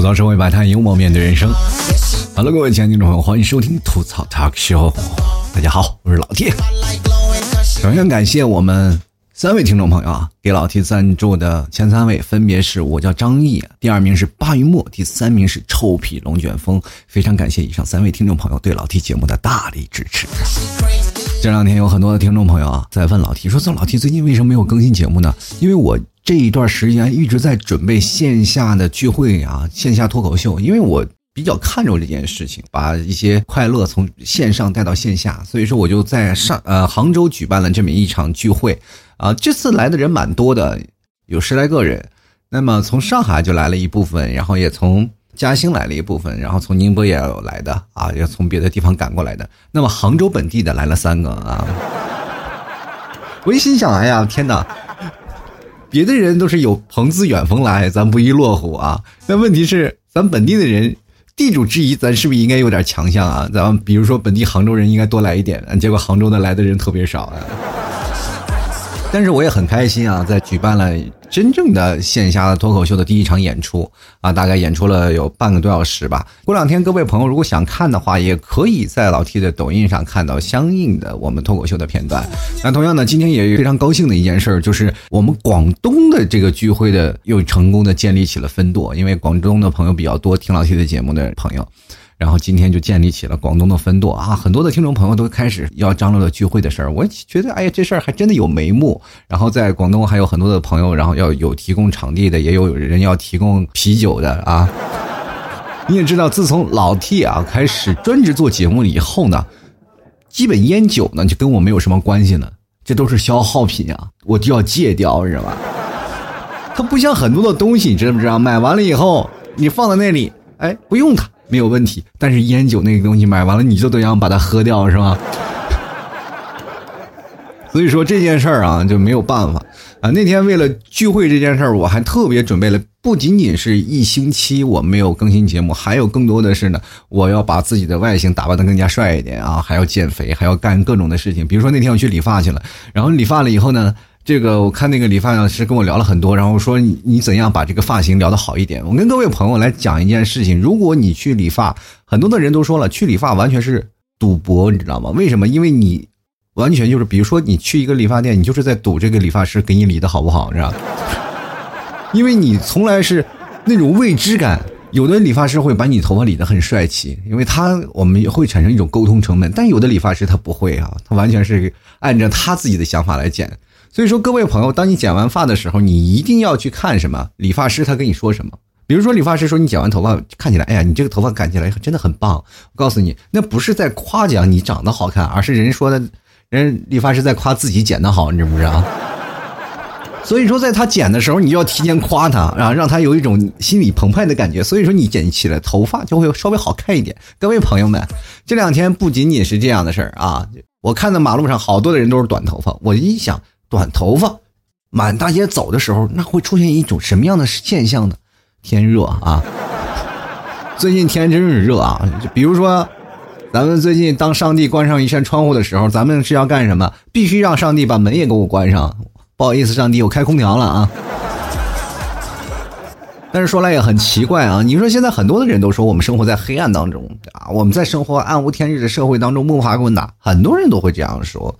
吐槽社会百态，幽默面对人生。Hello，各位亲爱的听众朋友，欢迎收听吐槽 Talk Show。大家好，我是老 T。首先感谢我们三位听众朋友啊，给老 T 赞助的前三位分别是我叫张毅，第二名是巴云墨，第三名是臭皮龙卷风。非常感谢以上三位听众朋友对老 T 节目的大力支持。这两天有很多的听众朋友啊，在问老 T 说：“这老 T 最近为什么没有更新节目呢？”因为我这一段时间一直在准备线下的聚会啊，线下脱口秀。因为我比较看重这件事情，把一些快乐从线上带到线下，所以说我就在上呃杭州举办了这么一场聚会啊。这次来的人蛮多的，有十来个人。那么从上海就来了一部分，然后也从。嘉兴来了一部分，然后从宁波也有来的啊，也从别的地方赶过来的。那么杭州本地的来了三个啊。我一心想，哎呀，天哪！别的人都是有朋自远方来，咱不亦乐乎啊？那问题是，咱本地的人，地主之谊，咱是不是应该有点强项啊？咱们比如说本地杭州人应该多来一点，结果杭州的来的人特别少啊。但是我也很开心啊，在举办了。真正的线下的脱口秀的第一场演出啊，大概演出了有半个多小时吧。过两天各位朋友如果想看的话，也可以在老 T 的抖音上看到相应的我们脱口秀的片段。那同样呢，今天也非常高兴的一件事，就是我们广东的这个聚会的又成功的建立起了分舵，因为广东的朋友比较多，听老 T 的节目的朋友。然后今天就建立起了广东的分舵啊，很多的听众朋友都开始要张罗着聚会的事儿。我觉得，哎呀，这事儿还真的有眉目。然后在广东还有很多的朋友，然后要有提供场地的，也有人要提供啤酒的啊。你也知道，自从老 T 啊开始专职做节目以后呢，基本烟酒呢就跟我没有什么关系了，这都是消耗品啊，我就要戒掉，知道吧？它不像很多的东西，你知不知道？买完了以后你放在那里，哎，不用它。没有问题，但是烟酒那个东西买完了，你就得想把它喝掉，是吧？所以说这件事儿啊就没有办法啊。那天为了聚会这件事儿，我还特别准备了，不仅仅是一星期我没有更新节目，还有更多的是呢，我要把自己的外形打扮的更加帅一点啊，还要减肥，还要干各种的事情。比如说那天我去理发去了，然后理发了以后呢。这个我看那个理发师跟我聊了很多，然后说你怎样把这个发型聊得好一点。我跟各位朋友来讲一件事情：如果你去理发，很多的人都说了，去理发完全是赌博，你知道吗？为什么？因为你完全就是，比如说你去一个理发店，你就是在赌这个理发师给你理的好不好，是吧？因为你从来是那种未知感。有的理发师会把你头发理得很帅气，因为他我们会产生一种沟通成本，但有的理发师他不会啊，他完全是按照他自己的想法来剪。所以说，各位朋友，当你剪完发的时候，你一定要去看什么理发师他跟你说什么。比如说，理发师说你剪完头发看起来，哎呀，你这个头发看起来真的很棒。我告诉你，那不是在夸奖你长得好看，而是人说的，人理发师在夸自己剪的好，你知不知道？所以说，在他剪的时候，你就要提前夸他，啊，让他有一种心理澎湃的感觉。所以说，你剪起来头发就会稍微好看一点。各位朋友们，这两天不仅仅是这样的事儿啊，我看到马路上好多的人都是短头发，我一想。短头发，满大街走的时候，那会出现一种什么样的现象呢？天热啊！最近天真是热啊！就比如说，咱们最近当上帝关上一扇窗户的时候，咱们是要干什么？必须让上帝把门也给我关上。不好意思，上帝，我开空调了啊！但是说来也很奇怪啊，你说现在很多的人都说我们生活在黑暗当中啊，我们在生活暗无天日的社会当中摸爬滚打，很多人都会这样说。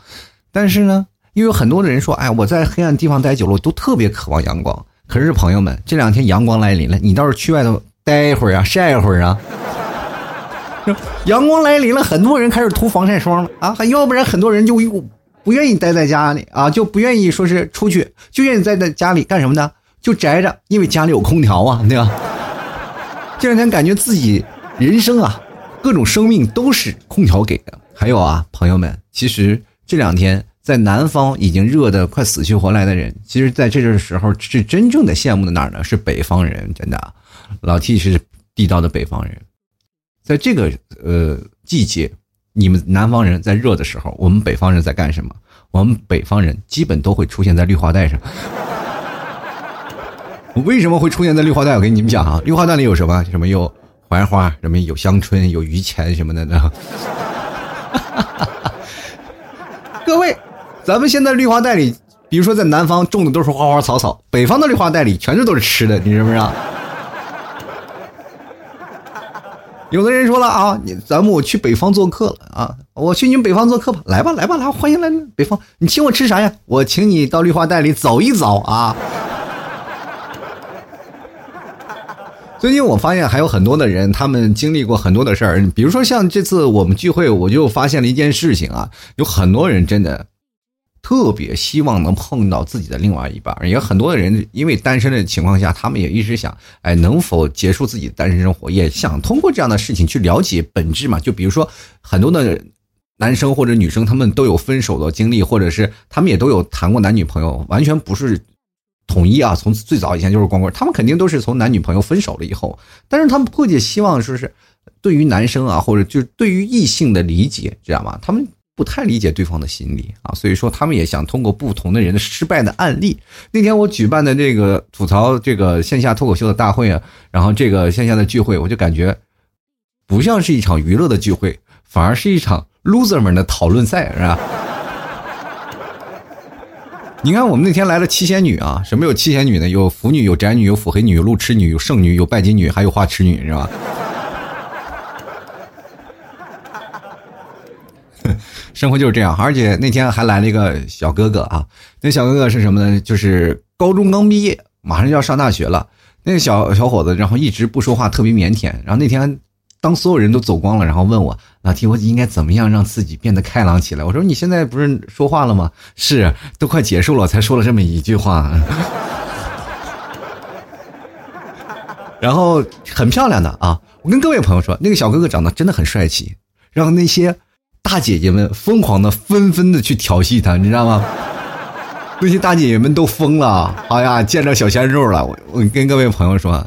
但是呢？因为很多的人说，哎，我在黑暗地方待久了，我都特别渴望阳光。可是朋友们，这两天阳光来临了，你倒是去外头待一会儿啊，晒一会儿啊。阳光来临了，很多人开始涂防晒霜了啊，要不然很多人就不愿意待在家里啊，就不愿意说是出去，就愿意待在家里干什么呢？就宅着，因为家里有空调啊，对吧？这两天感觉自己人生啊，各种生命都是空调给的。还有啊，朋友们，其实这两天。在南方已经热的快死去活来的人，其实在这个时候是真正的羡慕的哪儿呢？是北方人，真的，老 T 是地道的北方人。在这个呃季节，你们南方人在热的时候，我们北方人在干什么？我们北方人基本都会出现在绿化带上。为什么会出现在绿化带？我跟你们讲啊，绿化带里有什么？什么有槐花，什么有香椿，有榆钱什么的呢？各位。咱们现在绿化带里，比如说在南方种的都是花花草草，北方的绿化带里全是都是吃的，你知不知道？有的人说了啊，你咱们我去北方做客了啊，我去你们北方做客吧，来吧来吧来，欢迎来北方，你请我吃啥呀？我请你到绿化带里走一走啊。最近我发现还有很多的人，他们经历过很多的事儿，比如说像这次我们聚会，我就发现了一件事情啊，有很多人真的。特别希望能碰到自己的另外一半，也很多的人因为单身的情况下，他们也一直想，哎，能否结束自己单身生活？也想通过这样的事情去了解本质嘛。就比如说，很多的男生或者女生，他们都有分手的经历，或者是他们也都有谈过男女朋友，完全不是统一啊。从最早以前就是光棍，他们肯定都是从男女朋友分手了以后，但是他们迫切希望说是对于男生啊，或者就是对于异性的理解，知道吗？他们。不太理解对方的心理啊，所以说他们也想通过不同的人的失败的案例。那天我举办的这个吐槽这个线下脱口秀的大会啊，然后这个线下的聚会，我就感觉不像是一场娱乐的聚会，反而是一场 loser 们的讨论赛，是吧？你看我们那天来了七仙女啊，什么有七仙女呢？有腐女，有宅女，有腹黑女，有路痴女，有圣女，有拜金女，还有花痴女，是吧？生活就是这样，而且那天还来了一个小哥哥啊。那小哥哥是什么呢？就是高中刚毕业，马上就要上大学了。那个小小伙子，然后一直不说话，特别腼腆。然后那天，当所有人都走光了，然后问我老提我应该怎么样让自己变得开朗起来？我说你现在不是说话了吗？是，都快结束了，才说了这么一句话。然后很漂亮的啊！我跟各位朋友说，那个小哥哥长得真的很帅气，让那些。大姐姐们疯狂的、纷纷的去调戏他，你知道吗？那些大姐姐们都疯了，哎呀，见着小鲜肉了。我我跟各位朋友说，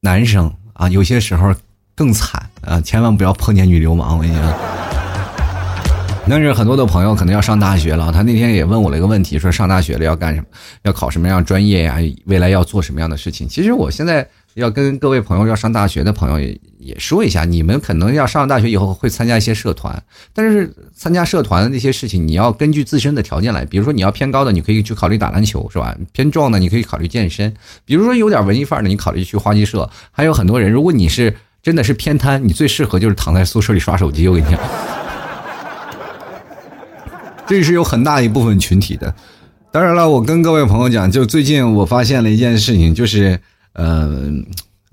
男生啊，有些时候更惨啊，千万不要碰见女流氓。我跟你讲，但是很多的朋友可能要上大学了，他那天也问我了一个问题，说上大学了要干什么？要考什么样专业呀？未来要做什么样的事情？其实我现在。要跟各位朋友要上大学的朋友也也说一下，你们可能要上了大学以后会参加一些社团，但是参加社团的那些事情，你要根据自身的条件来。比如说你要偏高的，你可以去考虑打篮球，是吧？偏壮的，你可以考虑健身。比如说有点文艺范儿的，你考虑去花季社。还有很多人，如果你是真的是偏瘫，你最适合就是躺在宿舍里刷手机。我跟你讲，这是有很大一部分群体的。当然了，我跟各位朋友讲，就最近我发现了一件事情，就是。嗯，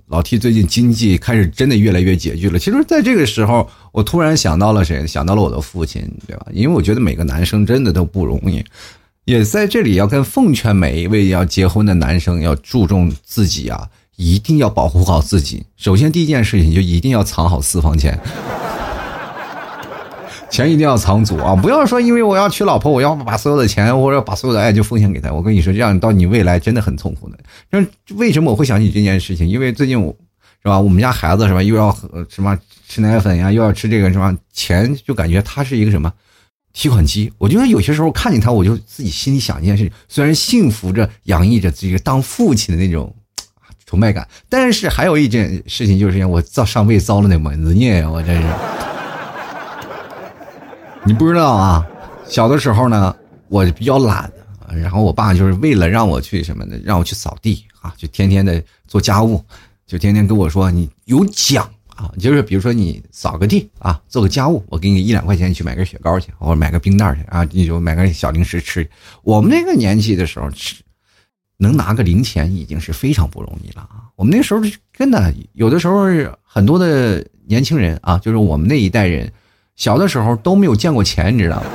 老 T 最近经济开始真的越来越拮据了。其实，在这个时候，我突然想到了谁？想到了我的父亲，对吧？因为我觉得每个男生真的都不容易，也在这里要跟奉劝每一位要结婚的男生，要注重自己啊，一定要保护好自己。首先，第一件事情就一定要藏好私房钱。钱一定要藏足啊！不要说因为我要娶老婆，我要把所有的钱或者把所有的爱就奉献给她。我跟你说，这样到你未来真的很痛苦的。那为什么我会想起这件事情？因为最近我，是吧？我们家孩子是吧，又要什么吃奶粉呀，又要吃这个什么，钱就感觉他是一个什么提款机。我觉得有些时候看见他，我就自己心里想一件事情：虽然幸福着、洋溢着这个当父亲的那种 崇拜感，但是还有一件事情就是我遭上辈遭了那门子孽呀！我真是。你不知道啊，小的时候呢，我比较懒，然后我爸就是为了让我去什么呢？让我去扫地啊，就天天的做家务，就天天跟我说你有奖啊，就是比如说你扫个地啊，做个家务，我给你一两块钱去买根雪糕去，或者买个冰袋去啊，你就买个小零食吃。我们那个年纪的时候吃，能拿个零钱已经是非常不容易了啊。我们那时候真的有的时候很多的年轻人啊，就是我们那一代人。小的时候都没有见过钱，你知道吗？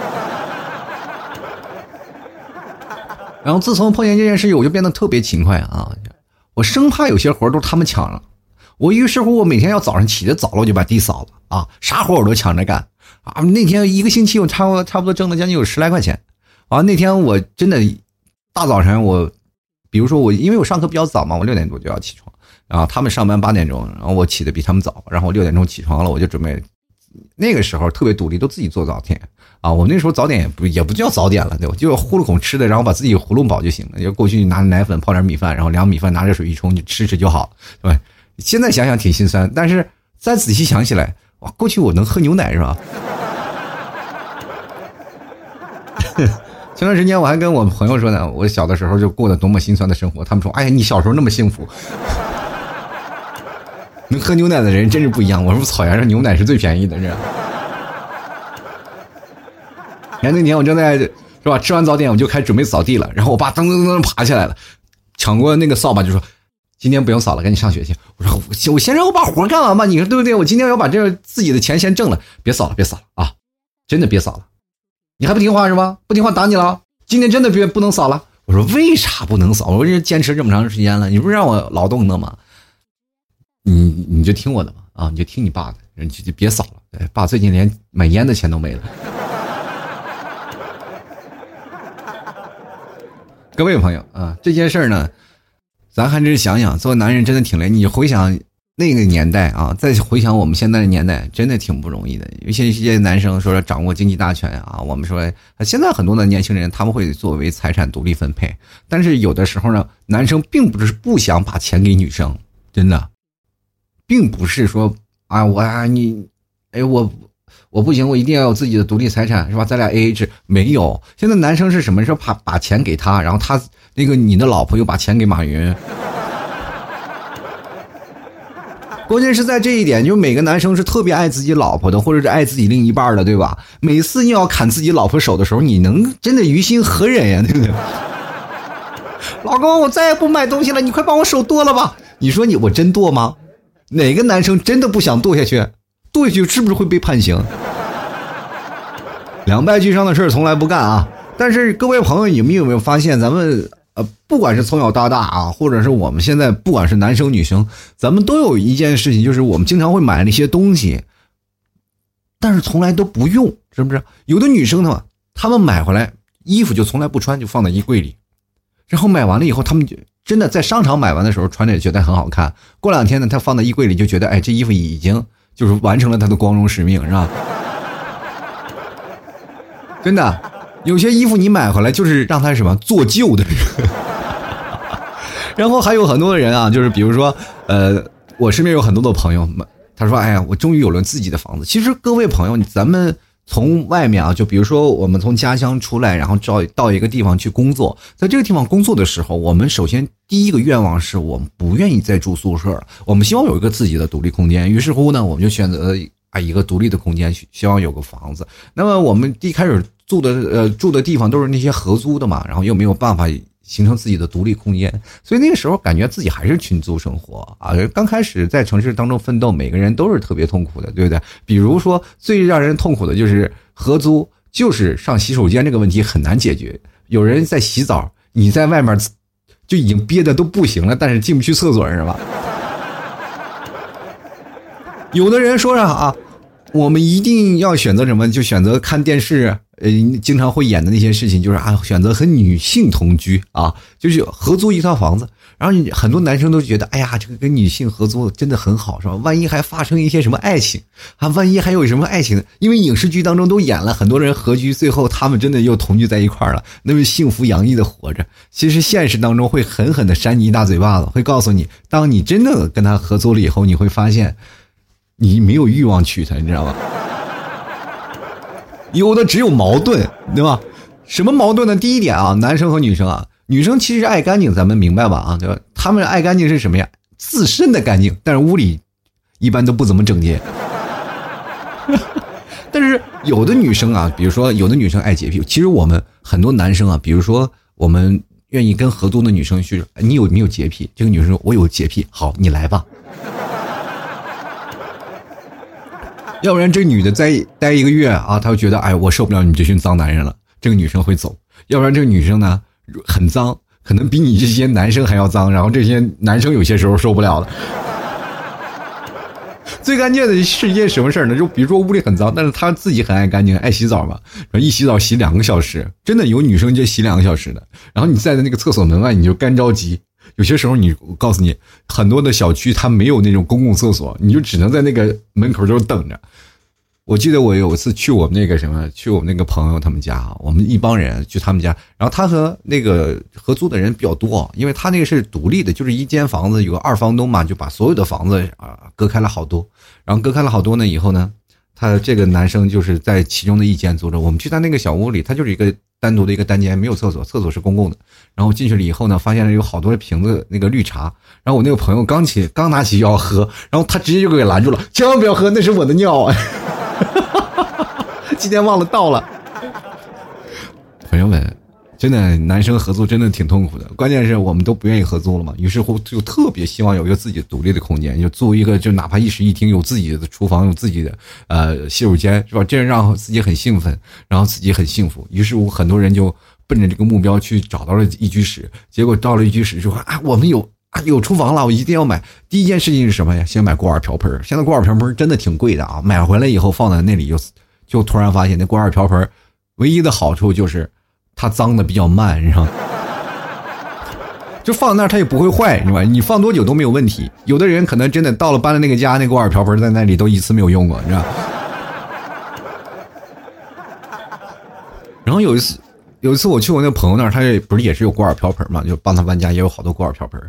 然后自从碰见这件事情，我就变得特别勤快啊！我生怕有些活都他们抢了，我于是乎我每天要早上起得早了，我就把地扫了啊！啥活我都抢着干啊！那天一个星期我差不多差不多挣了将近有十来块钱啊！那天我真的大早晨我，比如说我因为我上课比较早嘛，我六点多就要起床，然后他们上班八点钟，然后我起的比他们早，然后我六点钟起床了，我就准备。那个时候特别独立，都自己做早点啊！我那时候早点也不也不叫早点了，对吧？就呼噜口吃的，然后把自己糊弄饱就行了。就过去拿奶粉泡点米饭，然后凉米饭拿热水一冲就吃吃就好，对吧？现在想想挺心酸，但是再仔细想起来，哇，过去我能喝牛奶是吧？前段时间我还跟我朋友说呢，我小的时候就过得多么心酸的生活，他们说，哎呀，你小时候那么幸福。能喝牛奶的人真是不一样。我说草原上牛奶是最便宜的，是。前那年我正在是吧，吃完早点我就开始准备扫地了，然后我爸噔噔噔噔爬起来了，抢过那个扫把就说：“今天不用扫了，赶紧上学去。”我说：“我先让我把活干完吧，你说对不对？我今天要把这自己的钱先挣了，别扫了，别扫了啊！真的别扫了，你还不听话是吧？不听话打你了。今天真的别不能扫了。”我说：“为啥不能扫？我这坚持这么长时间了，你不是让我劳动的吗？你你就听我的吧啊！你就听你爸的，你就就别扫了。爸最近连买烟的钱都没了。”各位朋友啊，这件事儿呢，咱还是想想，做男人真的挺累。你回想那个年代啊，再回想我们现在的年代，真的挺不容易的。有些一些男生说掌握经济大权啊，我们说现在很多的年轻人他们会作为财产独立分配，但是有的时候呢，男生并不是不想把钱给女生，真的，并不是说啊我啊你，哎我。我不行，我一定要有自己的独立财产，是吧？咱俩 A A 制没有。现在男生是什么？是把把钱给他，然后他那个你的老婆又把钱给马云。关键是在这一点，就每个男生是特别爱自己老婆的，或者是爱自己另一半的，对吧？每次你要砍自己老婆手的时候，你能真的于心何忍呀？对不对？老公，我再也不买东西了，你快帮我手剁了吧？你说你我真剁吗？哪个男生真的不想剁下去？剁下去是不是会被判刑？两败俱伤的事儿从来不干啊！但是各位朋友，你们有没有发现，咱们呃，不管是从小到大啊，或者是我们现在，不管是男生女生，咱们都有一件事情，就是我们经常会买那些东西，但是从来都不用，是不是？有的女生呢，她们买回来衣服就从来不穿，就放在衣柜里，然后买完了以后，她们就真的在商场买完的时候穿着也觉得很好看，过两天呢，他放在衣柜里就觉得，哎，这衣服已经就是完成了他的光荣使命，是吧？真的，有些衣服你买回来就是让他什么做旧的，然后还有很多的人啊，就是比如说，呃，我身边有很多的朋友，他说：“哎呀，我终于有了自己的房子。”其实各位朋友，咱们从外面啊，就比如说我们从家乡出来，然后到到一个地方去工作，在这个地方工作的时候，我们首先第一个愿望是我们不愿意再住宿舍了，我们希望有一个自己的独立空间。于是乎呢，我们就选择。啊，一个独立的空间，希望有个房子。那么我们一开始住的呃住的地方都是那些合租的嘛，然后又没有办法形成自己的独立空间，所以那个时候感觉自己还是群租生活啊。刚开始在城市当中奋斗，每个人都是特别痛苦的，对不对？比如说最让人痛苦的就是合租，就是上洗手间这个问题很难解决。有人在洗澡，你在外面就已经憋的都不行了，但是进不去厕所是吧？有的人说啥啊？我们一定要选择什么？就选择看电视，呃，经常会演的那些事情，就是啊，选择和女性同居啊，就是合租一套房子。然后很多男生都觉得，哎呀，这个跟女性合租真的很好，是吧？万一还发生一些什么爱情啊？万一还有什么爱情？因为影视剧当中都演了很多人合居，最后他们真的又同居在一块儿了，那么幸福洋溢的活着。其实现实当中会狠狠的扇你一大嘴巴子，会告诉你，当你真的跟他合租了以后，你会发现。你没有欲望娶她，你知道吧？有的只有矛盾，对吧？什么矛盾呢？第一点啊，男生和女生啊，女生其实爱干净，咱们明白吧？啊，对吧？他们爱干净是什么呀？自身的干净，但是屋里一般都不怎么整洁。但是有的女生啊，比如说有的女生爱洁癖，其实我们很多男生啊，比如说我们愿意跟合租的女生去，你有没有洁癖？这个女生说，我有洁癖，好，你来吧。要不然这女的再待一个月啊，她就觉得哎，我受不了你这群脏男人了，这个女生会走。要不然这个女生呢很脏，可能比你这些男生还要脏，然后这些男生有些时候受不了了。最关键的是一件什么事呢？就比如说屋里很脏，但是她自己很爱干净，爱洗澡嘛，然后一洗澡洗两个小时，真的有女生就洗两个小时的。然后你站在那个厕所门外，你就干着急。有些时候，你我告诉你，很多的小区它没有那种公共厕所，你就只能在那个门口就等着。我记得我有一次去我们那个什么，去我们那个朋友他们家，我们一帮人去他们家，然后他和那个合租的人比较多，因为他那个是独立的，就是一间房子有个二房东嘛，就把所有的房子啊隔开了好多，然后隔开了好多呢以后呢，他这个男生就是在其中的一间租着。我们去他那个小屋里，他就是一个单独的一个单间，没有厕所，厕所是公共的。然后进去了以后呢，发现了有好多瓶子那个绿茶。然后我那个朋友刚起刚拿起要喝，然后他直接就给拦住了，千万不要喝，那是我的尿。今天忘了倒了。朋友们。真的，男生合租真的挺痛苦的。关键是我们都不愿意合租了嘛，于是乎就特别希望有一个自己独立的空间，就租一个，就哪怕一室一厅，有自己的厨房，有自己的呃洗手间，是吧？这样让自己很兴奋，然后自己很幸福。于是乎，很多人就奔着这个目标去找到了一居室。结果到了一居室之后啊，我们有啊有厨房了，我一定要买。第一件事情是什么呀？先买锅碗瓢盆。现在锅碗瓢盆真的挺贵的啊，买回来以后放在那里就就突然发现那锅碗瓢盆唯一的好处就是。它脏的比较慢，是吧？就放那儿，它也不会坏，是吧？你放多久都没有问题。有的人可能真的到了搬了那个家，那锅碗瓢盆在那里都一次没有用过，你知道？然后有一次，有一次我去我那朋友那儿，他也不是也是有锅碗瓢盆嘛，就帮他搬家也有好多锅碗瓢盆。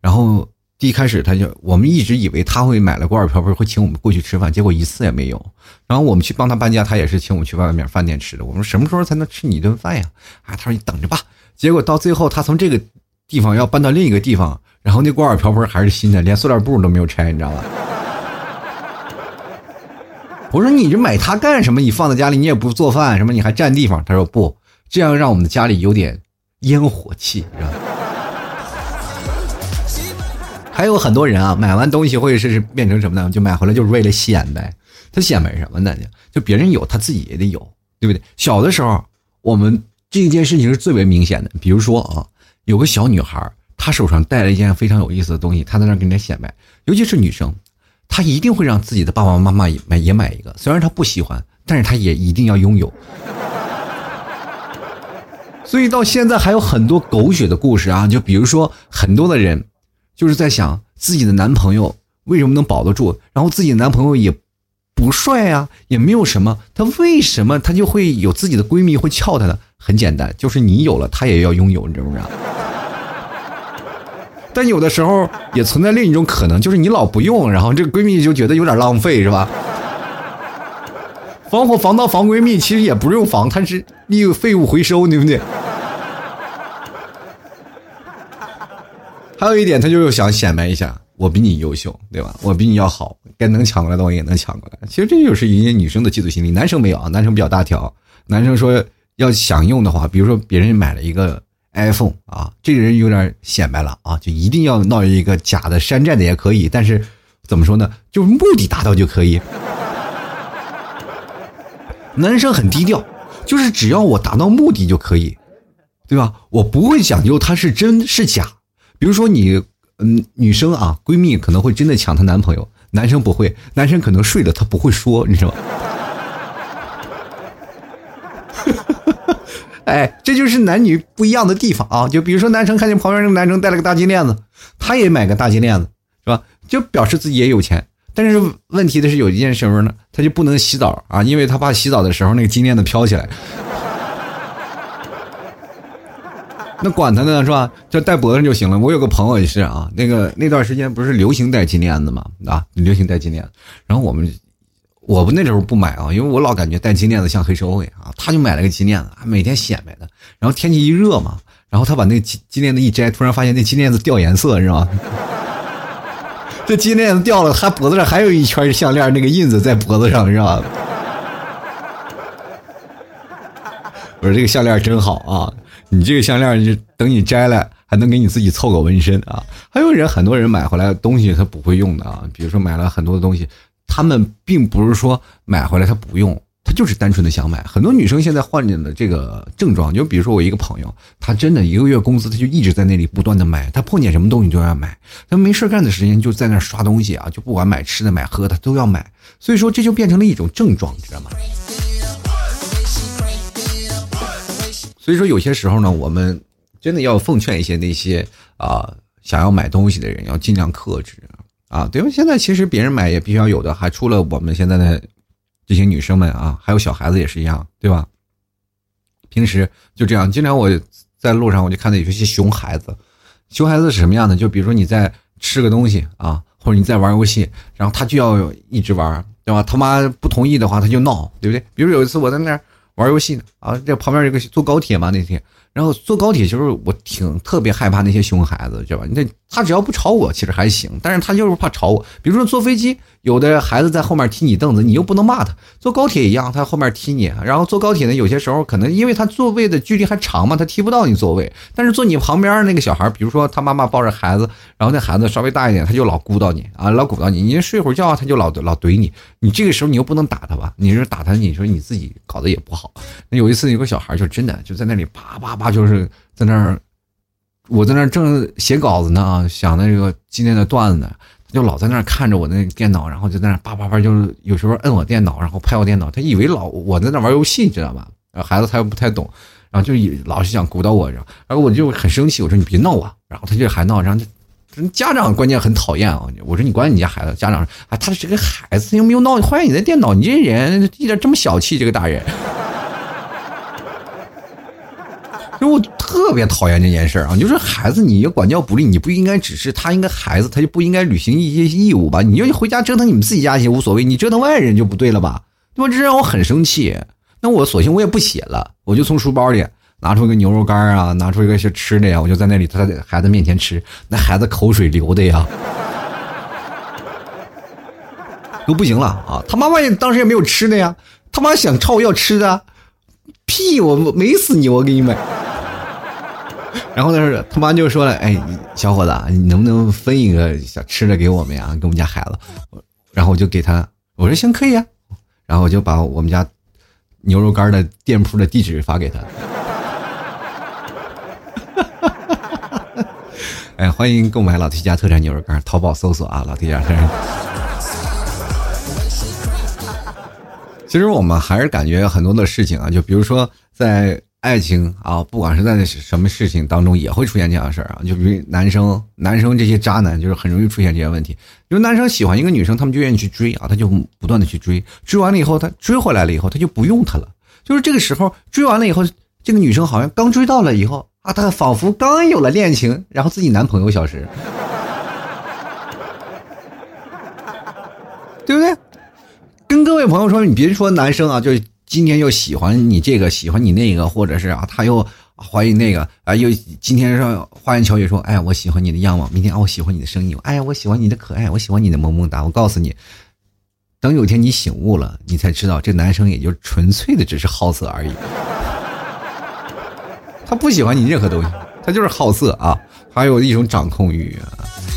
然后一开始他就我们一直以为他会买了锅碗瓢盆会请我们过去吃饭，结果一次也没有。然后我们去帮他搬家，他也是请我们去外面饭店吃的。我说什么时候才能吃你一顿饭呀？啊，他说你等着吧。结果到最后，他从这个地方要搬到另一个地方，然后那锅碗瓢盆还是新的，连塑料布都没有拆，你知道吗？我说你这买它干什么？你放在家里你也不做饭，什么你还占地方？他说不，这样让我们的家里有点烟火气，知道吗？还有很多人啊，买完东西会是变成什么呢？就买回来就是为了显摆。他显摆什么呢？就别人有，他自己也得有，对不对？小的时候，我们这件事情是最为明显的。比如说啊，有个小女孩，她手上戴了一件非常有意思的东西，她在那给人家显摆。尤其是女生，她一定会让自己的爸爸妈妈也买也买一个，虽然她不喜欢，但是她也一定要拥有。所以到现在还有很多狗血的故事啊，就比如说很多的人就是在想自己的男朋友为什么能保得住，然后自己的男朋友也。不帅呀，也没有什么，他为什么他就会有自己的闺蜜会撬他呢？很简单，就是你有了，他也要拥有，你知不知道？但有的时候也存在另一种可能，就是你老不用，然后这个闺蜜就觉得有点浪费，是吧？防火防盗防闺蜜，其实也不用防，它是利用废物回收，对不对？还有一点，他就是想显摆一下。我比你优秀，对吧？我比你要好，该能抢过来的我也能抢过来。其实这就是一些女生的嫉妒心理，男生没有啊，男生比较大条。男生说要想用的话，比如说别人买了一个 iPhone 啊，这个人有点显摆了啊，就一定要闹一个假的山寨的也可以，但是怎么说呢？就是目的达到就可以。男生很低调，就是只要我达到目的就可以，对吧？我不会讲究它是真是假。比如说你。嗯，女生啊，闺蜜可能会真的抢她男朋友，男生不会，男生可能睡了，他不会说，你知道吗？哎，这就是男女不一样的地方啊！就比如说，男生看见旁边那个男生戴了个大金链子，他也买个大金链子，是吧？就表示自己也有钱。但是问题的是，有一件什么呢？他就不能洗澡啊，因为他怕洗澡的时候那个金链子飘起来。那管他呢，是吧？就戴脖子上就行了。我有个朋友也是啊，那个那段时间不是流行戴金链子嘛，啊，流行戴金链子。然后我们，我不那时候不买啊，因为我老感觉戴金链子像黑社会啊。他就买了个金链子，每天显摆的。然后天气一热嘛，然后他把那金金链子一摘，突然发现那金链子掉颜色，是吧？这金链子掉了，他脖子上还有一圈项链那个印子在脖子上，是吧？我说这个项链真好啊。你这个项链就等你摘了，还能给你自己凑个纹身啊！还有人，很多人买回来的东西他不会用的啊，比如说买了很多的东西，他们并不是说买回来他不用，他就是单纯的想买。很多女生现在患的这个症状，就比如说我一个朋友，他真的一个月工资他就一直在那里不断的买，他碰见什么东西都要买，他没事干的时间就在那刷东西啊，就不管买吃的买喝的都要买，所以说这就变成了一种症状，你知道吗？所以说，有些时候呢，我们真的要奉劝一些那些啊想要买东西的人，要尽量克制啊，对吧？现在其实别人买也必须要有的，还除了我们现在的这些女生们啊，还有小孩子也是一样，对吧？平时就这样，经常我在路上我就看到有些熊孩子，熊孩子是什么样的？就比如说你在吃个东西啊，或者你在玩游戏，然后他就要一直玩，对吧？他妈不同意的话他就闹，对不对？比如有一次我在那儿。玩游戏呢啊，这旁边有个坐高铁嘛那天。然后坐高铁就是我挺特别害怕那些熊孩子，知道吧？那他只要不吵我，其实还行。但是他就是怕吵我。比如说坐飞机，有的孩子在后面踢你凳子，你又不能骂他。坐高铁一样，他后面踢你。然后坐高铁呢，有些时候可能因为他座位的距离还长嘛，他踢不到你座位。但是坐你旁边那个小孩，比如说他妈妈抱着孩子，然后那孩子稍微大一点，他就老鼓捣你啊，老鼓捣你。你睡会儿觉，他就老老怼你。你这个时候你又不能打他吧？你是打他，你说你自己搞得也不好。那有一次有个小孩就真的就在那里啪啪啪，就是在那儿，我在那儿正写稿子呢啊，想那个今天的段子呢，就老在那儿看着我那电脑，然后就在那叭叭叭，就是有时候摁我电脑，然后拍我电脑，他以为老我在那玩游戏，你知道吧？孩子他又不太懂，然后就老是想鼓捣我，然后我就很生气，我说你别闹啊，然后他就还闹，然后家长关键很讨厌啊，我说你管你家孩子，家长啊，他是个孩子，又没有闹坏你的电脑，你这人一点这么小气，这个大人。因为我特别讨厌这件事儿啊！就是孩子，你要管教不力，你不应该只是他应该孩子，他就不应该履行一些义务吧？你要回家折腾你们自己家也无所谓，你折腾外人就不对了吧？对吧？这让我很生气。那我索性我也不写了，我就从书包里拿出一个牛肉干啊，拿出一个些吃的呀，我就在那里他在孩子面前吃，那孩子口水流的呀，都不行了啊！他妈妈也当时也没有吃的呀，他妈想朝我要吃的，屁！我没死你，我给你买。然后呢，他妈就说了：“哎，小伙子，你能不能分一个小吃的给我们呀？给我们家孩子。”然后我就给他，我说：“行，可以啊。”然后我就把我们家牛肉干的店铺的地址发给他。哎，欢迎购买老 T 家特产牛肉干，淘宝搜索啊，老 T 家特产。其实我们还是感觉很多的事情啊，就比如说在。爱情啊，不管是在什么事情当中，也会出现这样的事儿啊。就比如男生，男生这些渣男，就是很容易出现这些问题。因为男生喜欢一个女生，他们就愿意去追啊，他就不断的去追，追完了以后，他追回来了以后，他就不用他了。就是这个时候追完了以后，这个女生好像刚追到了以后啊，她仿佛刚有了恋情，然后自己男朋友消失，对不对？跟各位朋友说，你别说男生啊，就。今天又喜欢你这个，喜欢你那个，或者是啊，他又怀疑那个啊，又今天说花言巧语说，哎，我喜欢你的样貌，明天啊，我喜欢你的声音，哎呀，我喜欢你的可爱，我喜欢你的萌萌哒。我告诉你，等有天你醒悟了，你才知道这男生也就纯粹的只是好色而已，他不喜欢你任何东西，他就是好色啊，还有一种掌控欲啊。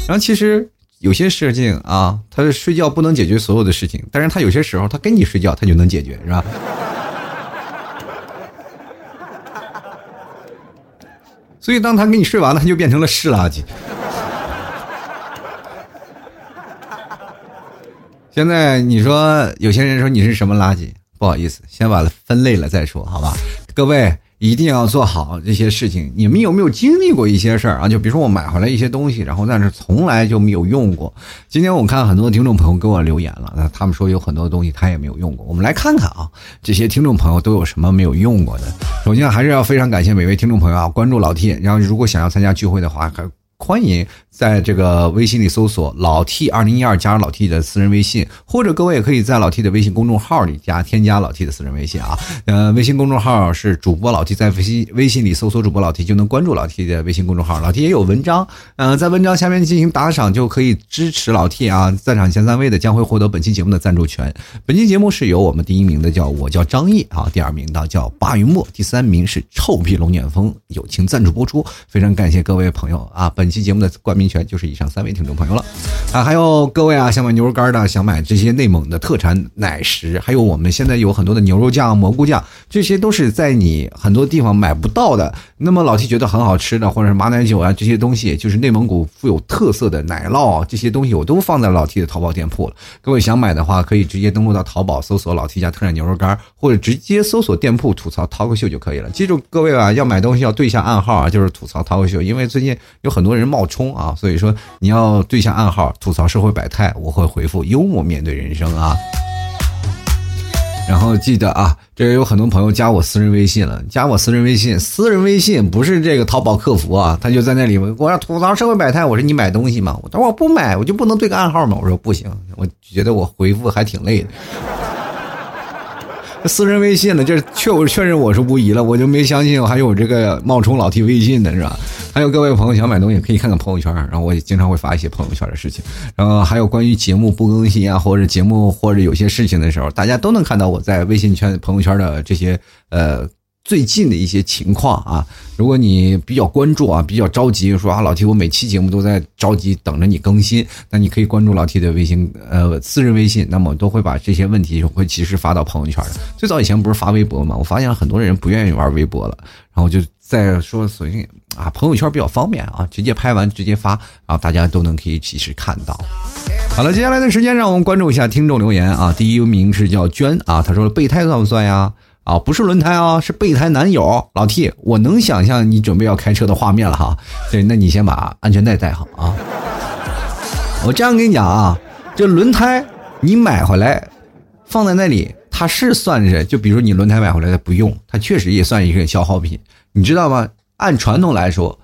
然后其实有些事情啊，他睡觉不能解决所有的事情，但是他有些时候他跟你睡觉，他就能解决，是吧？所以，当他给你睡完了，他就变成了湿垃圾。现在你说，有些人说你是什么垃圾？不好意思，先把它分类了再说，好吧？各位。一定要做好这些事情。你们有没有经历过一些事儿啊？就比如说我买回来一些东西，然后但是从来就没有用过。今天我看很多听众朋友给我留言了，那他们说有很多东西他也没有用过。我们来看看啊，这些听众朋友都有什么没有用过的。首先还是要非常感谢每位听众朋友啊，关注老 T。然后如果想要参加聚会的话，还欢迎。在这个微信里搜索“老 T 二零一二”，加入老 T 的私人微信，或者各位也可以在老 T 的微信公众号里加添加老 T 的私人微信啊。呃，微信公众号是主播老 T，在微信微信里搜索主播老 T 就能关注老 T 的微信公众号。老 T 也有文章，嗯，在文章下面进行打赏就可以支持老 T 啊。在场前三位的将会获得本期节目的赞助权。本期节目是由我们第一名的叫我叫张毅啊，第二名的叫巴云墨，第三名是臭屁龙卷风友情赞助播出。非常感谢各位朋友啊，本期节目的冠名名。全就是以上三位听众朋友了，啊，还有各位啊，想买牛肉干的，想买这些内蒙的特产奶食，还有我们现在有很多的牛肉酱、蘑菇酱，这些都是在你很多地方买不到的。那么老 T 觉得很好吃的，或者是马奶酒啊这些东西，就是内蒙古富有特色的奶酪这些东西，我都放在老 T 的淘宝店铺了。各位想买的话，可以直接登录到淘宝搜索老 T 家特产牛肉干，或者直接搜索店铺吐槽涛哥秀就可以了。记住各位啊，要买东西要对一下暗号啊，就是吐槽涛哥秀，因为最近有很多人冒充啊。所以说你要对下暗号，吐槽社会百态，我会回复幽默面对人生啊。然后记得啊，这有很多朋友加我私人微信了，加我私人微信，私人微信不是这个淘宝客服啊，他就在那里，我要吐槽社会百态，我说你买东西吗？我说我不买，我就不能对个暗号吗？我说不行，我觉得我回复还挺累的。私人微信呢，这确我确认我是无疑了，我就没相信我还有这个冒充老 T 微信的是吧？还有各位朋友想买东西可以看看朋友圈，然后我也经常会发一些朋友圈的事情，然后还有关于节目不更新啊，或者节目或者有些事情的时候，大家都能看到我在微信圈朋友圈的这些呃。最近的一些情况啊，如果你比较关注啊，比较着急，说啊老 T 我每期节目都在着急等着你更新，那你可以关注老 T 的微信呃私人微信，那么都会把这些问题会及时发到朋友圈的。最早以前不是发微博嘛，我发现很多人不愿意玩微博了，然后就再说索性啊朋友圈比较方便啊，直接拍完直接发，然后大家都能可以及时看到。好了，接下来的时间让我们关注一下听众留言啊，第一名是叫娟啊，他说备胎算不算呀？啊，不是轮胎啊，是备胎男友老 T。我能想象你准备要开车的画面了哈。对，那你先把安全带带好啊。我这样跟你讲啊，这轮胎你买回来放在那里，它是算是就比如你轮胎买回来的不用，它确实也算一个消耗品，你知道吗？按传统来说，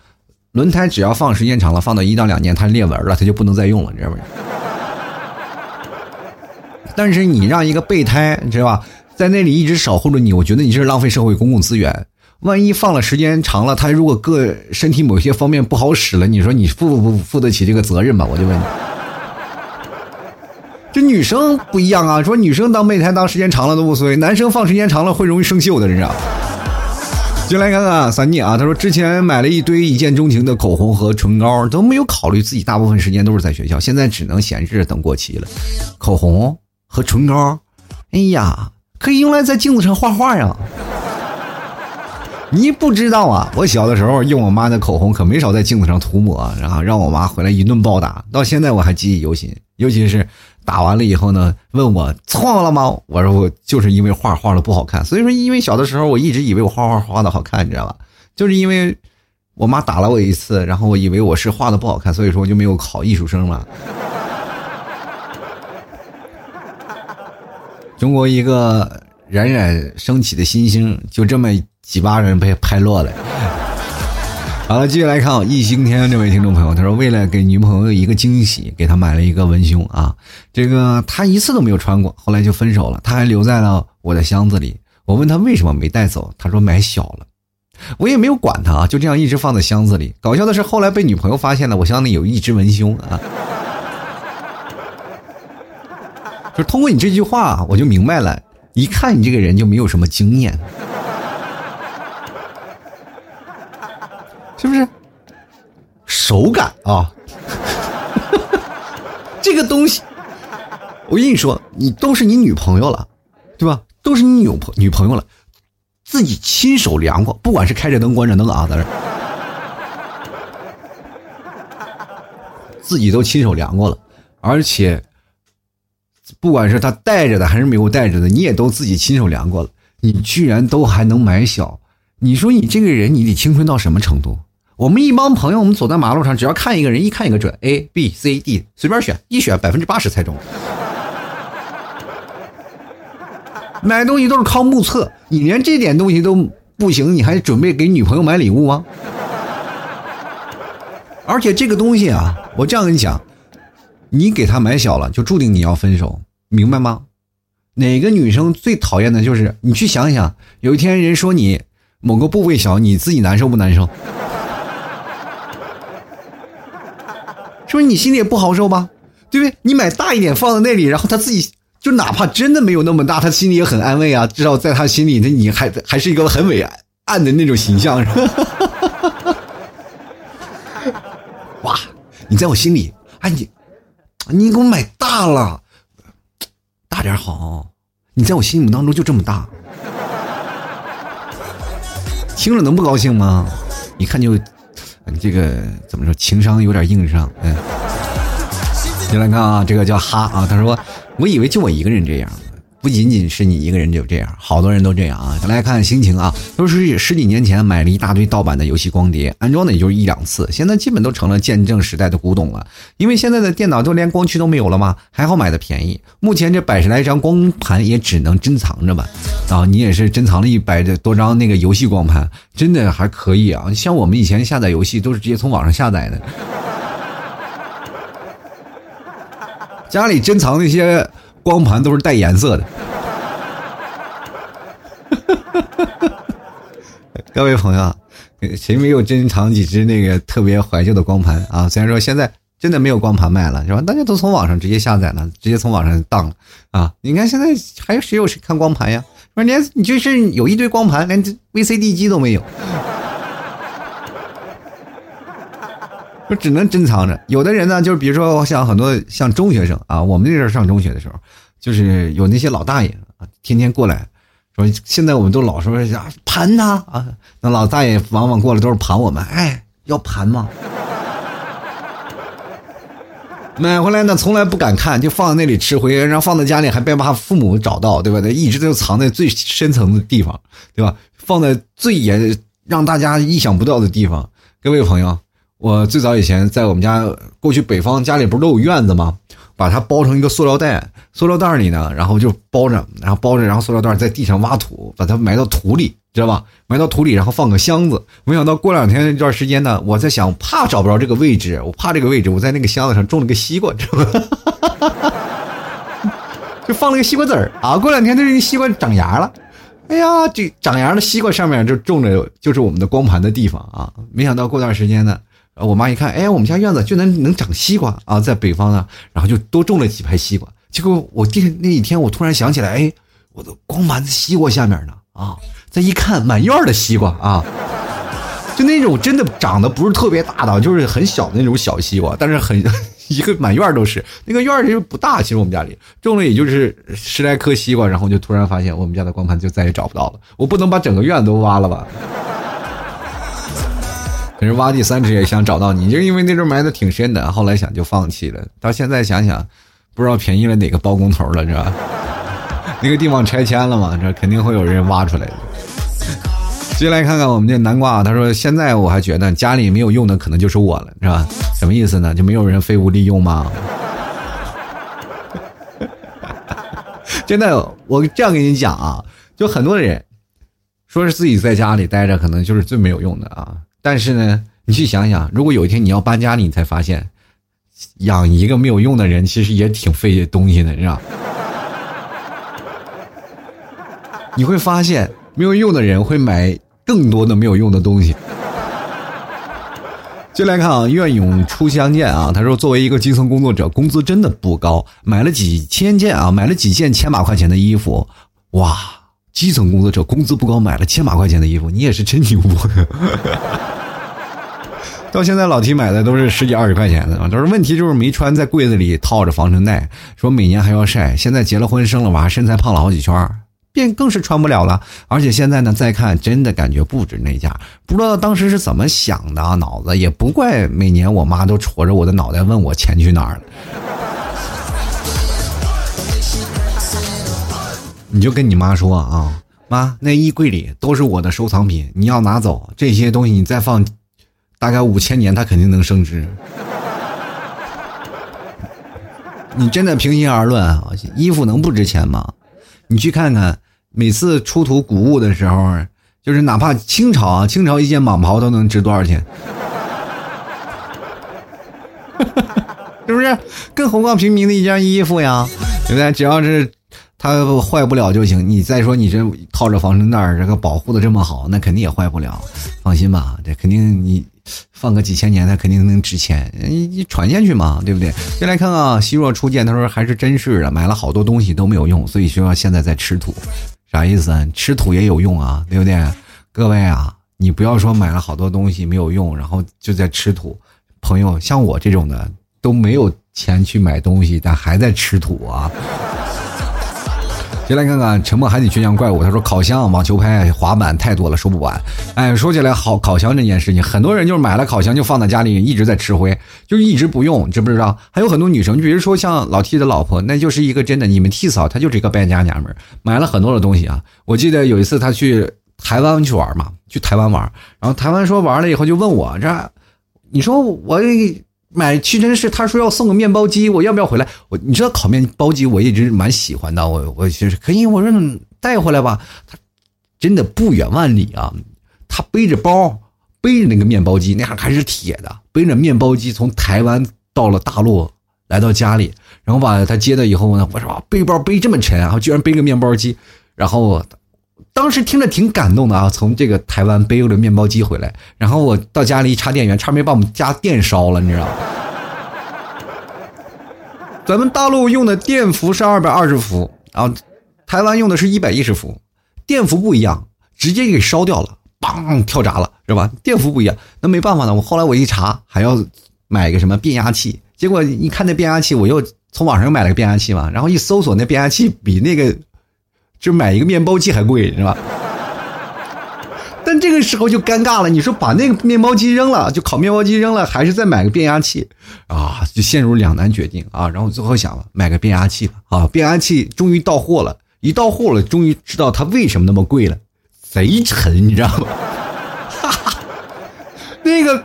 轮胎只要放时间长了，放到一到两年，它裂纹了，它就不能再用了，你知道吗？但是你让一个备胎，你知道吧？在那里一直守护着你，我觉得你这是浪费社会公共资源。万一放了时间长了，他如果各身体某些方面不好使了，你说你负不负得起这个责任吧？我就问你。这女生不一样啊，说女生当备胎当时间长了都无所谓，男生放时间长了会容易生锈的，人啊。进来看看三妮啊，他说之前买了一堆一见钟情的口红和唇膏，都没有考虑自己大部分时间都是在学校，现在只能闲置等过期了。口红和唇膏，哎呀。可以用来在镜子上画画呀！你不知道啊，我小的时候用我妈的口红可没少在镜子上涂抹，然后让我妈回来一顿暴打，到现在我还记忆犹新。尤其是打完了以后呢，问我错了吗？我说我就是因为画画的不好看。所以说，因为小的时候我一直以为我画画画的好看，你知道吧？就是因为我妈打了我一次，然后我以为我是画的不好看，所以说我就没有考艺术生了。中国一个冉冉升起的新星，就这么几巴人被拍落了。好了，继续来看啊，易兴天这位听众朋友，他说为了给女朋友一个惊喜，给她买了一个文胸啊，这个他一次都没有穿过，后来就分手了，他还留在了我的箱子里。我问他为什么没带走，他说买小了，我也没有管他啊，就这样一直放在箱子里。搞笑的是，后来被女朋友发现了，我箱里有一只文胸啊。就通过你这句话，我就明白了。一看你这个人就没有什么经验，是不是？手感啊，这个东西，我跟你说，你都是你女朋友了，对吧？都是你女朋女朋友了，自己亲手量过，不管是开着灯关着灯啊，在这自己都亲手量过了，而且。不管是他带着的还是没有带着的，你也都自己亲手量过了。你居然都还能买小，你说你这个人你得青春到什么程度？我们一帮朋友，我们走在马路上，只要看一个人，一看一个准，A B C D 随便选，一选百分之八十猜中。买东西都是靠目测，你连这点东西都不行，你还准备给女朋友买礼物吗？而且这个东西啊，我这样跟你讲。你给他买小了，就注定你要分手，明白吗？哪个女生最讨厌的就是你去想想，有一天人说你某个部位小，你自己难受不难受？是不是你心里也不好受吧？对不对？你买大一点放在那里，然后他自己就哪怕真的没有那么大，他心里也很安慰啊，至少在他心里，那你还还是一个很伟岸的那种形象，是吧？哇，你在我心里，哎你。你给我买大了，大点好。你在我心目当中就这么大，听着能不高兴吗？一看就，这个怎么说，情商有点硬伤。嗯，你来看啊，这个叫哈啊，他说，我以为就我一个人这样。不仅仅是你一个人就这样，好多人都这样啊！来看心情啊，都是十几年前买了一大堆盗版的游戏光碟，安装的也就是一两次，现在基本都成了见证时代的古董了。因为现在的电脑都连光驱都没有了吗？还好买的便宜。目前这百十来张光盘也只能珍藏着吧。啊，你也是珍藏了一百多张那个游戏光盘，真的还可以啊。像我们以前下载游戏都是直接从网上下载的，家里珍藏那些。光盘都是带颜色的。各位朋友，谁没有珍藏几只那个特别怀旧的光盘啊？虽然说现在真的没有光盘卖了，是吧？大家都从网上直接下载了，直接从网上当了啊！你看现在还有谁有谁看光盘呀？说连你就是有一堆光盘，连 VCD 机都没有。就只能珍藏着。有的人呢，就是比如说像很多像中学生啊，我们那阵上中学的时候，就是有那些老大爷啊，天天过来，说现在我们都老说啊盘他啊，那老大爷往往过来都是盘我们，哎，要盘吗？买回来呢，从来不敢看，就放在那里吃灰，然后放在家里还别怕父母找到，对吧？一直都藏在最深层的地方，对吧？放在最严让大家意想不到的地方，各位朋友。我最早以前在我们家，过去北方家里不是都有院子吗？把它包成一个塑料袋，塑料袋里呢，然后就包着，然后包着，然后塑料袋在地上挖土，把它埋到土里，知道吧？埋到土里，然后放个箱子。没想到过两天一段时间呢，我在想，怕找不着这个位置，我怕这个位置，我在那个箱子上种了个西瓜，知道吧？就放了个西瓜籽儿啊。过两天，这个西瓜长芽了，哎呀，这长芽的西瓜上面就种着，就是我们的光盘的地方啊。没想到过段时间呢。我妈一看，哎，我们家院子居然能长西瓜啊，在北方呢，然后就多种了几排西瓜。结果我第那一天，我突然想起来，哎，我的光盘在西瓜下面呢啊！再一看，满院的西瓜啊，就那种真的长得不是特别大的，就是很小的那种小西瓜，但是很 一个满院都是。那个院其实不大，其实我们家里种了也就是十来颗西瓜，然后就突然发现我们家的光盘就再也找不到了。我不能把整个院子都挖了吧？可是挖第三只也想找到你，就因为那阵埋的挺深的，后来想就放弃了。到现在想想，不知道便宜了哪个包工头了，是吧？那个地方拆迁了嘛，这肯定会有人挖出来的。接下来看看我们这南瓜，他说现在我还觉得家里没有用的可能就是我了，是吧？什么意思呢？就没有人废物利用吗？真的，我这样跟你讲啊，就很多人说是自己在家里待着，可能就是最没有用的啊。但是呢，你去想想，如果有一天你要搬家了，你才发现，养一个没有用的人，其实也挺费东西的，是吧？你会发现，没有用的人会买更多的没有用的东西。就来看啊，愿勇初相见啊，他说，作为一个基层工作者，工资真的不高，买了几千件啊，买了几件千把块钱的衣服，哇，基层工作者工资不高，买了千把块钱的衣服，你也是真牛。到现在老提买的都是十几二十块钱的啊，都是问题就是没穿，在柜子里套着防尘袋，说每年还要晒。现在结了婚生了娃，身材胖了好几圈，便更是穿不了了。而且现在呢，再看真的感觉不止那价，不知道当时是怎么想的啊，脑子也不怪。每年我妈都戳着我的脑袋问我钱去哪儿了。你就跟你妈说啊，妈，那衣柜里都是我的收藏品，你要拿走这些东西，你再放。大概五千年，它肯定能升值。你真的平心而论啊，衣服能不值钱吗？你去看看，每次出土古物的时候，就是哪怕清朝啊，清朝一件蟒袍都能值多少钱？是不是？更何况平民的一件衣服呀，对不对？只要是它坏不了就行。你再说你这套着防尘袋，这个保护的这么好，那肯定也坏不了。放心吧，这肯定你。放个几千年，它肯定能值钱，你你传下去嘛，对不对？先来看看啊，希若初见，他说还是真是的，买了好多东西都没有用，所以说现在在吃土，啥意思啊？吃土也有用啊，对不对？各位啊，你不要说买了好多东西没有用，然后就在吃土。朋友，像我这种的都没有钱去买东西，但还在吃土啊。先来看看沉默海底倔强怪物。他说：“烤箱、网球拍、滑板太多了，说不完。”哎，说起来好，烤箱这件事情，很多人就是买了烤箱就放在家里，一直在吃灰，就一直不用，知不知道？还有很多女生，比如说像老 T 的老婆，那就是一个真的，你们 T 嫂她就是一个败家娘们儿，买了很多的东西啊。我记得有一次她去台湾去玩嘛，去台湾玩，然后台湾说玩了以后就问我这，你说我。买屈臣氏，他说要送个面包机，我要不要回来？我你知道烤面包机，我一直蛮喜欢的。我我其实可以，我说带回来吧。他真的不远万里啊，他背着包，背着那个面包机，那还是铁的，背着面包机从台湾到了大陆，来到家里，然后把他接到以后呢，我说背包背这么沉，啊居然背个面包机，然后。当时听着挺感动的啊，从这个台湾背了面包机回来，然后我到家里一插电源，差点没把我们家电烧了，你知道吗？咱们大陆用的电伏是二百二十伏，然后台湾用的是一百一十伏，电伏不一样，直接给烧掉了，嘣跳闸了，是吧？电伏不一样，那没办法呢。我后来我一查，还要买个什么变压器，结果一看那变压器，我又从网上又买了个变压器嘛，然后一搜索那变压器比那个就买一个面包机还贵，是吧？但这个时候就尴尬了，你说把那个面包机扔了，就烤面包机扔了，还是再买个变压器啊？就陷入两难决定啊。然后最后想了，买个变压器吧啊！变压器终于到货了，一到货了，终于知道它为什么那么贵了，贼沉，你知道吗？哈哈，那个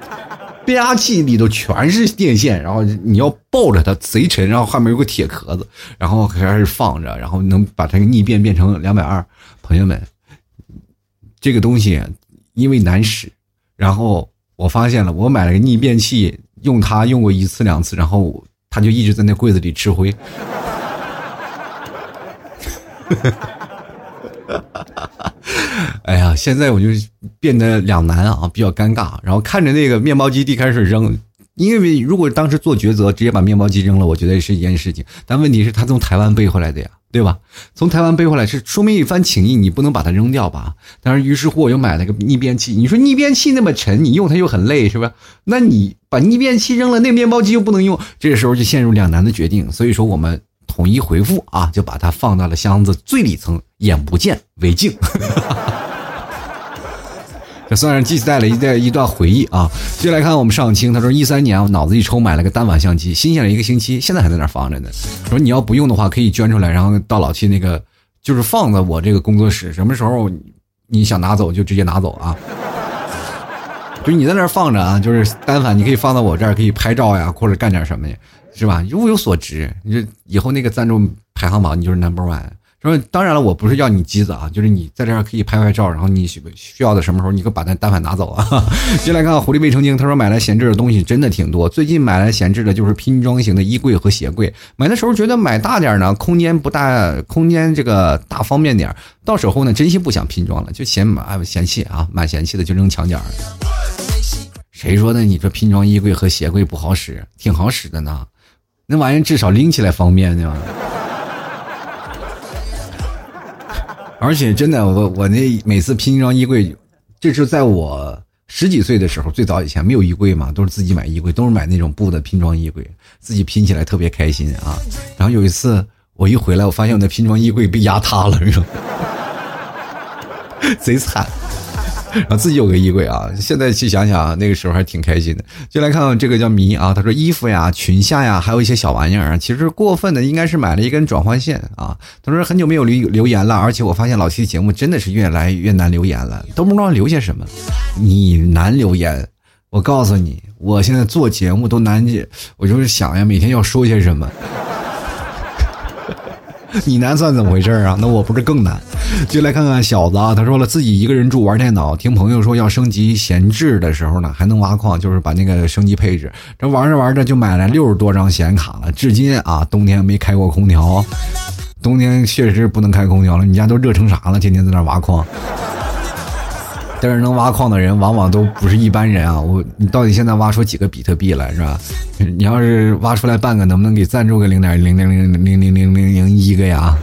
变压器里头全是电线，然后你要抱着它，贼沉，然后后面有个铁壳子，然后开始放着，然后能把它逆变变成两百二。朋友们。这个东西因为难使，然后我发现了，我买了个逆变器，用它用过一次两次，然后它就一直在那柜子里吃灰。哎呀，现在我就变得两难啊，比较尴尬。然后看着那个面包机地开始扔，因为如果当时做抉择，直接把面包机扔了，我觉得是一件事情。但问题是，他从台湾背回来的呀。对吧？从台湾背回来是说明一番情谊，你不能把它扔掉吧？但是于是乎我又买了个逆变器。你说逆变器那么沉，你用它又很累，是吧？那你把逆变器扔了，那面包机又不能用，这时候就陷入两难的决定。所以说我们统一回复啊，就把它放到了箱子最里层，眼不见为净。这算是记载了一段一段回忆啊！接下来看我们上清，他说一三年我脑子一抽买了个单反相机，新鲜了一个星期，现在还在那放着呢。说你要不用的话，可以捐出来，然后到老七那个就是放在我这个工作室，什么时候你想拿走就直接拿走啊！就你在那放着啊，就是单反，你可以放到我这儿，可以拍照呀，或者干点什么呀，是吧？物有所值，你这以后那个赞助排行榜，你就是 number one。说当然了，我不是要你机子啊，就是你在这儿可以拍拍照，然后你需需要的什么时候，你可把那单反拿走啊。接下来看狐狸未成精，他说买来闲置的东西真的挺多，最近买来闲置的就是拼装型的衣柜和鞋柜。买的时候觉得买大点呢，空间不大，空间这个大方便点到手后呢，真心不想拼装了，就嫌买嫌弃啊，蛮嫌弃的，就扔墙角。谁说的？你说拼装衣柜和鞋柜不好使？挺好使的呢，那玩意至少拎起来方便呢。而且真的，我我那每次拼装衣柜，这是在我十几岁的时候，最早以前没有衣柜嘛，都是自己买衣柜，都是买那种布的拼装衣柜，自己拼起来特别开心啊。然后有一次我一回来，我发现我那拼装衣柜被压塌了，贼惨。然后自己有个衣柜啊，现在去想想，那个时候还挺开心的。就来看看这个叫迷啊，他说衣服呀、裙下呀，还有一些小玩意儿。其实过分的应该是买了一根转换线啊。他说很久没有留留言了，而且我发现老七的节目真的是越来越难留言了，都不知道留些什么。你难留言，我告诉你，我现在做节目都难，我就是想呀，每天要说些什么。你难算怎么回事啊？那我不是更难？就来看看小子啊，他说了自己一个人住玩电脑，听朋友说要升级闲置的时候呢，还能挖矿，就是把那个升级配置。这玩着玩着就买了六十多张显卡了，至今啊冬天没开过空调，冬天确实不能开空调了。你家都热成啥了？天天在那挖矿。但是能挖矿的人往往都不是一般人啊！我你到底现在挖出几个比特币来是吧？你要是挖出来半个，能不能给赞助个零点零零零零零零零零一个呀？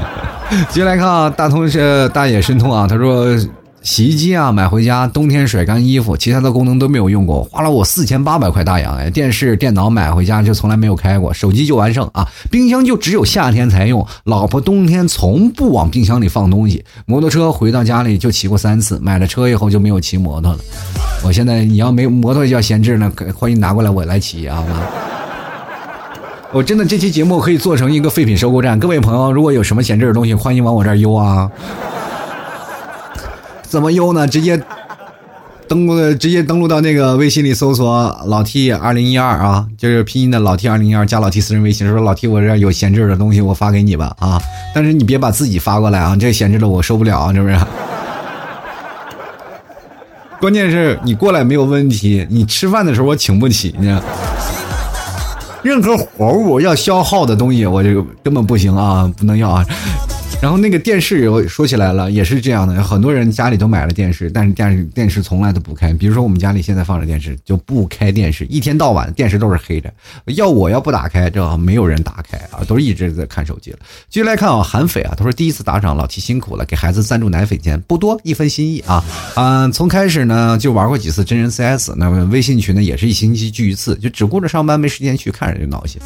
接下来看啊，大通是大野申通啊，他说。洗衣机啊，买回家冬天甩干衣服，其他的功能都没有用过，花了我四千八百块大洋哎。电视、电脑买回家就从来没有开过，手机就完胜啊。冰箱就只有夏天才用，老婆冬天从不往冰箱里放东西。摩托车回到家里就骑过三次，买了车以后就没有骑摩托了。我现在你要没摩托要闲置呢，欢迎拿过来我来骑啊。我真的这期节目可以做成一个废品收购站，各位朋友如果有什么闲置的东西，欢迎往我这儿邮啊。怎么邮呢？直接登录，直接登录到那个微信里搜索“老 T 二零一二”啊，就是拼音的老 T 二零一二加老 T 私人微信，说老 T 我这有闲置的东西，我发给你吧啊！但是你别把自己发过来啊，这闲置的我受不了啊，是不是？关键是你过来没有问题，你吃饭的时候我请不起呢。任何活物要消耗的东西，我这个根本不行啊，不能要啊。然后那个电视有说起来了，也是这样的，很多人家里都买了电视，但是电视电视从来都不开。比如说我们家里现在放着电视，就不开电视，一天到晚电视都是黑着。要我要不打开，这没有人打开啊，都是一直在看手机了。继续来看啊，韩斐啊，他说第一次打赏，老提辛苦了，给孩子赞助奶粉钱不多，一分心意啊。嗯，从开始呢就玩过几次真人 CS，那么微信群呢也是一星期聚一次，就只顾着上班没时间去，看着就闹心。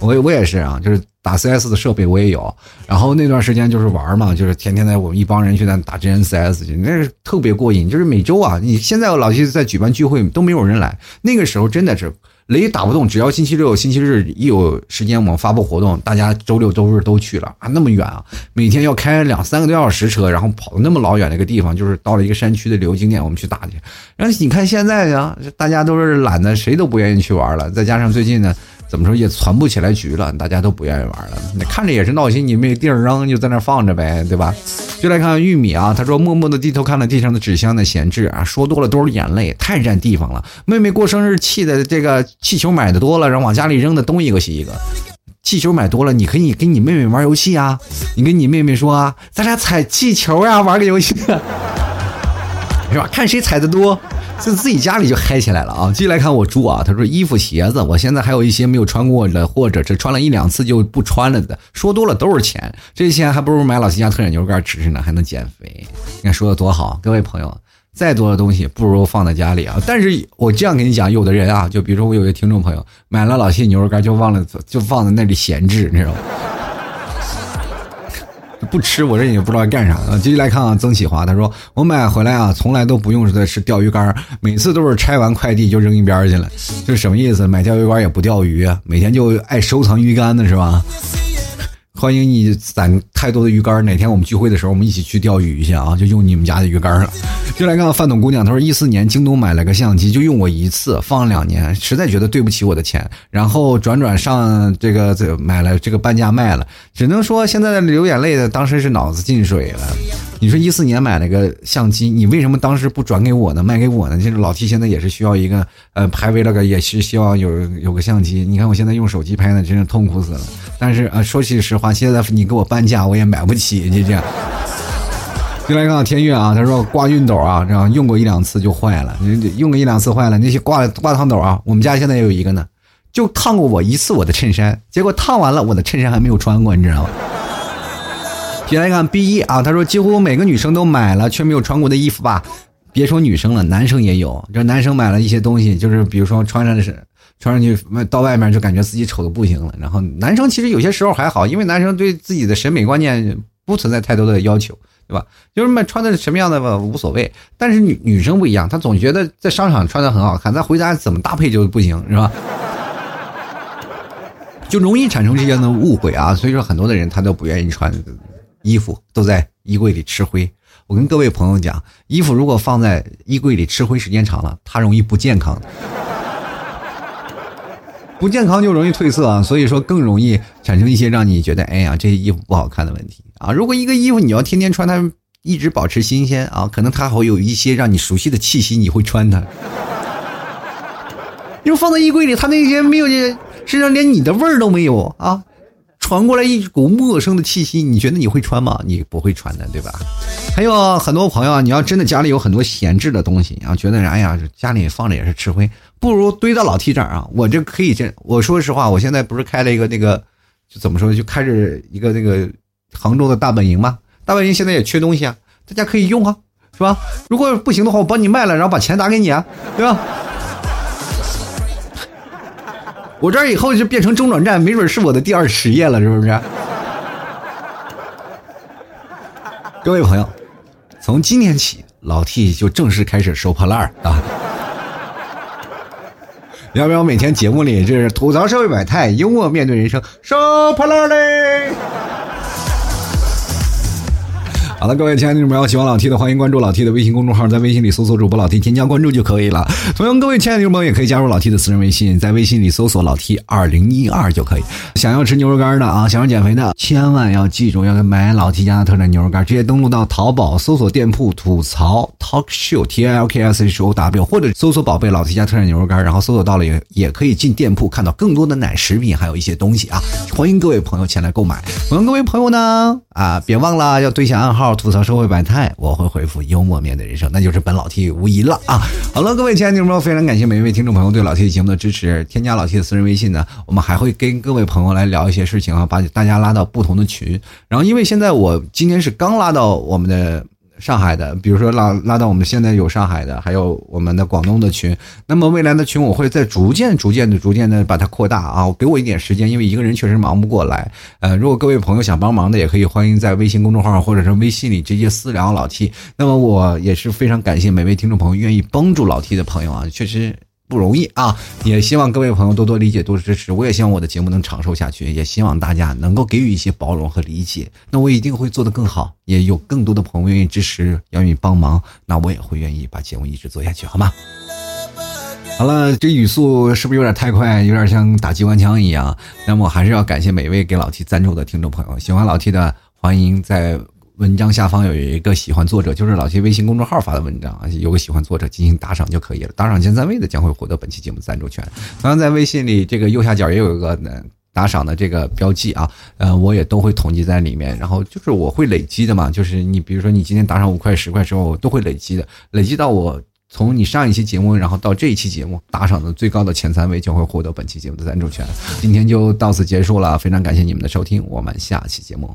我我也是啊，就是。打 CS 的设备我也有，然后那段时间就是玩嘛，就是天天在我们一帮人去在打真人 CS 去，那是特别过瘾。就是每周啊，你现在老七在举办聚会都没有人来，那个时候真的是雷打不动，只要星期六、星期日一有时间，我们发布活动，大家周六周日都去了啊，那么远啊，每天要开两三个多小时车，然后跑到那么老远的一个地方，就是到了一个山区的旅游景点，我们去打去。然后你看现在呀，大家都是懒得，谁都不愿意去玩了，再加上最近呢。怎么说也攒不起来局了，大家都不愿意玩了。你看着也是闹心，你没地儿扔，就在那放着呗，对吧？就来看玉米啊，他说默默的低头看了地上的纸箱的闲置啊，说多了都是眼泪，太占地方了。妹妹过生日气的这个气球买的多了，然后往家里扔的东一个西一个。气球买多了，你可以跟你妹妹玩游戏啊，你跟你妹妹说啊，咱俩踩气球呀，玩个游戏，是吧？看谁踩的多。在自己家里就嗨起来了啊！继续来看我猪啊，他说衣服鞋子，我现在还有一些没有穿过的，或者是穿了一两次就不穿了的，说多了都是钱，这些钱还不如买老七家特产牛肉干吃呢，还能减肥。你看说的多好，各位朋友，再多的东西不如放在家里啊！但是我这样跟你讲，有的人啊，就比如说我有个听众朋友买了老七牛肉干就忘了，就放在那里闲置，你知道吗？不吃，我这也不知道干啥啊！继续来看啊，曾启华他说：“我买回来啊，从来都不用的是钓鱼竿，每次都是拆完快递就扔一边去了。这什么意思？买钓鱼竿也不钓鱼，每天就爱收藏鱼竿的是吧？”欢迎你攒太多的鱼竿，哪天我们聚会的时候，我们一起去钓鱼去啊！就用你们家的鱼竿了。就来看范董姑娘，她说一四年京东买了个相机，就用过一次，放了两年，实在觉得对不起我的钱，然后转转上这个这买了这个半价卖了，只能说现在流眼泪的，当时是脑子进水了。你说一四年买了个相机，你为什么当时不转给我呢？卖给我呢？就是老 T 现在也是需要一个呃拍 vlog，也是希望有有个相机。你看我现在用手机拍呢，真是痛苦死了。但是啊，说句实话，现在你给我半价，我也买不起。就这样。就来看天悦啊，他说挂熨斗啊，然后用过一两次就坏了，用个一两次坏了。那些挂挂烫斗啊，我们家现在也有一个呢，就烫过我一次我的衬衫，结果烫完了我的衬衫还没有穿过，你知道吗？先来看 B 一啊，他说几乎每个女生都买了却没有穿过的衣服吧？别说女生了，男生也有。这男生买了一些东西，就是比如说穿上的是穿上去到外面就感觉自己丑的不行了。然后男生其实有些时候还好，因为男生对自己的审美观念不存在太多的要求，对吧？就是买穿的什么样的吧无所谓。但是女女生不一样，她总觉得在商场穿的很好看，咱回家怎么搭配就不行，是吧？就容易产生这样的误会啊。所以说很多的人他都不愿意穿。衣服都在衣柜里吃灰，我跟各位朋友讲，衣服如果放在衣柜里吃灰时间长了，它容易不健康，不健康就容易褪色啊，所以说更容易产生一些让你觉得哎呀这些衣服不好看的问题啊。如果一个衣服你要天天穿它，一直保持新鲜啊，可能它会有一些让你熟悉的气息，你会穿它。因为放在衣柜里，它那些没有身上连你的味儿都没有啊。传过来一股陌生的气息，你觉得你会穿吗？你不会穿的，对吧？还有很多朋友，你要真的家里有很多闲置的东西，然后觉得哎呀，家里放着也是吃灰，不如堆到老 T 这儿啊！我这可以这，我说实话，我现在不是开了一个那个，就怎么说，就开着一个那个杭州的大本营吗？大本营现在也缺东西啊，大家可以用啊，是吧？如果不行的话，我帮你卖了，然后把钱打给你啊，对吧？我这儿以后就变成中转站，没准是我的第二职业了，是不是？各位朋友，从今天起，老 T 就正式开始收破烂儿啊！要不要每天节目里就是吐槽社会百态，幽默面对人生，收破烂嘞？好了，各位亲爱的朋友喜欢老 T 的，欢迎关注老 T 的微信公众号，在微信里搜索主播老 T，添加关注就可以了。同样，各位亲爱的朋友也可以加入老 T 的私人微信，在微信里搜索老 T 二零一二就可以。想要吃牛肉干的啊，想要减肥的，千万要记住要买老 T 家的特产牛肉干，直接登录到淘宝搜索店铺吐槽 Talk Show T I L K S H O W，或者搜索宝贝老 T 家特产牛肉干，然后搜索到了也也可以进店铺看到更多的奶食品，还有一些东西啊。欢迎各位朋友前来购买。欢迎各位朋友呢。啊，别忘了要对下暗号吐槽社会百态，我会回复幽默面对人生，那就是本老 T 无疑了啊！好了，各位亲爱的听众朋友，非常感谢每一位听众朋友对老 T 节目的支持。添加老 T 的私人微信呢，我们还会跟各位朋友来聊一些事情啊，把大家拉到不同的群。然后，因为现在我今天是刚拉到我们的。上海的，比如说拉拉到我们现在有上海的，还有我们的广东的群。那么未来的群，我会在逐渐、逐渐的、逐渐的把它扩大啊！给我一点时间，因为一个人确实忙不过来。呃，如果各位朋友想帮忙的，也可以欢迎在微信公众号或者是微信里直接私聊老 T。那么我也是非常感谢每位听众朋友愿意帮助老 T 的朋友啊，确实。不容易啊！也希望各位朋友多多理解，多支持。我也希望我的节目能长寿下去，也希望大家能够给予一些包容和理解。那我一定会做得更好，也有更多的朋友愿意支持，愿意帮忙，那我也会愿意把节目一直做下去，好吗？好了，这语速是不是有点太快，有点像打机关枪一样？那么我还是要感谢每位给老 T 赞助的听众朋友，喜欢老 T 的，欢迎在。文章下方有一个喜欢作者，就是老七微信公众号发的文章啊，有个喜欢作者进行打赏就可以了，打赏前三位的将会获得本期节目赞助权。同样在微信里这个右下角也有一个打赏的这个标记啊，呃，我也都会统计在里面，然后就是我会累积的嘛，就是你比如说你今天打赏五块十块之后我都会累积的，累积到我从你上一期节目，然后到这一期节目打赏的最高的前三位将会获得本期节目的赞助权。今天就到此结束了，非常感谢你们的收听，我们下期节目。